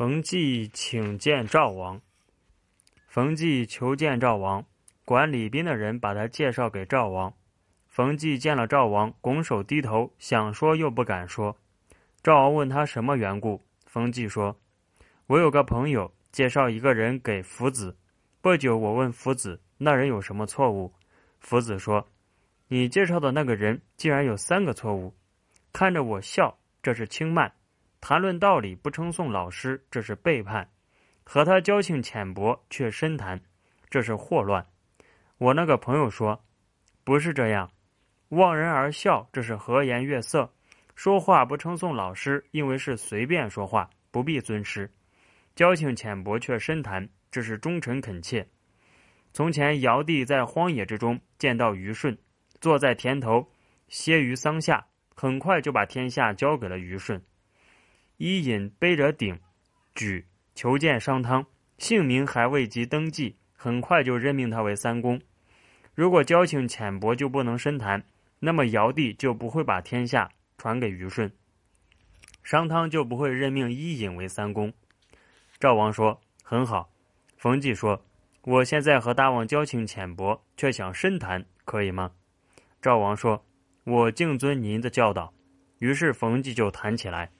冯骥请见赵王。冯骥求见赵王，管礼宾的人把他介绍给赵王。冯骥见了赵王，拱手低头，想说又不敢说。赵王问他什么缘故，冯骥说：“我有个朋友介绍一个人给夫子，不久我问夫子那人有什么错误，夫子说：你介绍的那个人竟然有三个错误，看着我笑，这是轻慢。”谈论道理不称颂老师，这是背叛；和他交情浅薄却深谈，这是祸乱。我那个朋友说，不是这样，望人而笑，这是和颜悦色；说话不称颂老师，因为是随便说话，不必尊师。交情浅薄却深谈，这是忠诚恳切。从前尧帝在荒野之中见到虞舜，坐在田头歇于桑下，很快就把天下交给了虞舜。伊尹背着鼎，举求见商汤，姓名还未及登记，很快就任命他为三公。如果交情浅薄就不能深谈，那么尧帝就不会把天下传给虞舜，商汤就不会任命伊尹为三公。赵王说：“很好。”冯骥说：“我现在和大王交情浅薄，却想深谈，可以吗？”赵王说：“我敬遵您的教导。”于是冯骥就谈起来。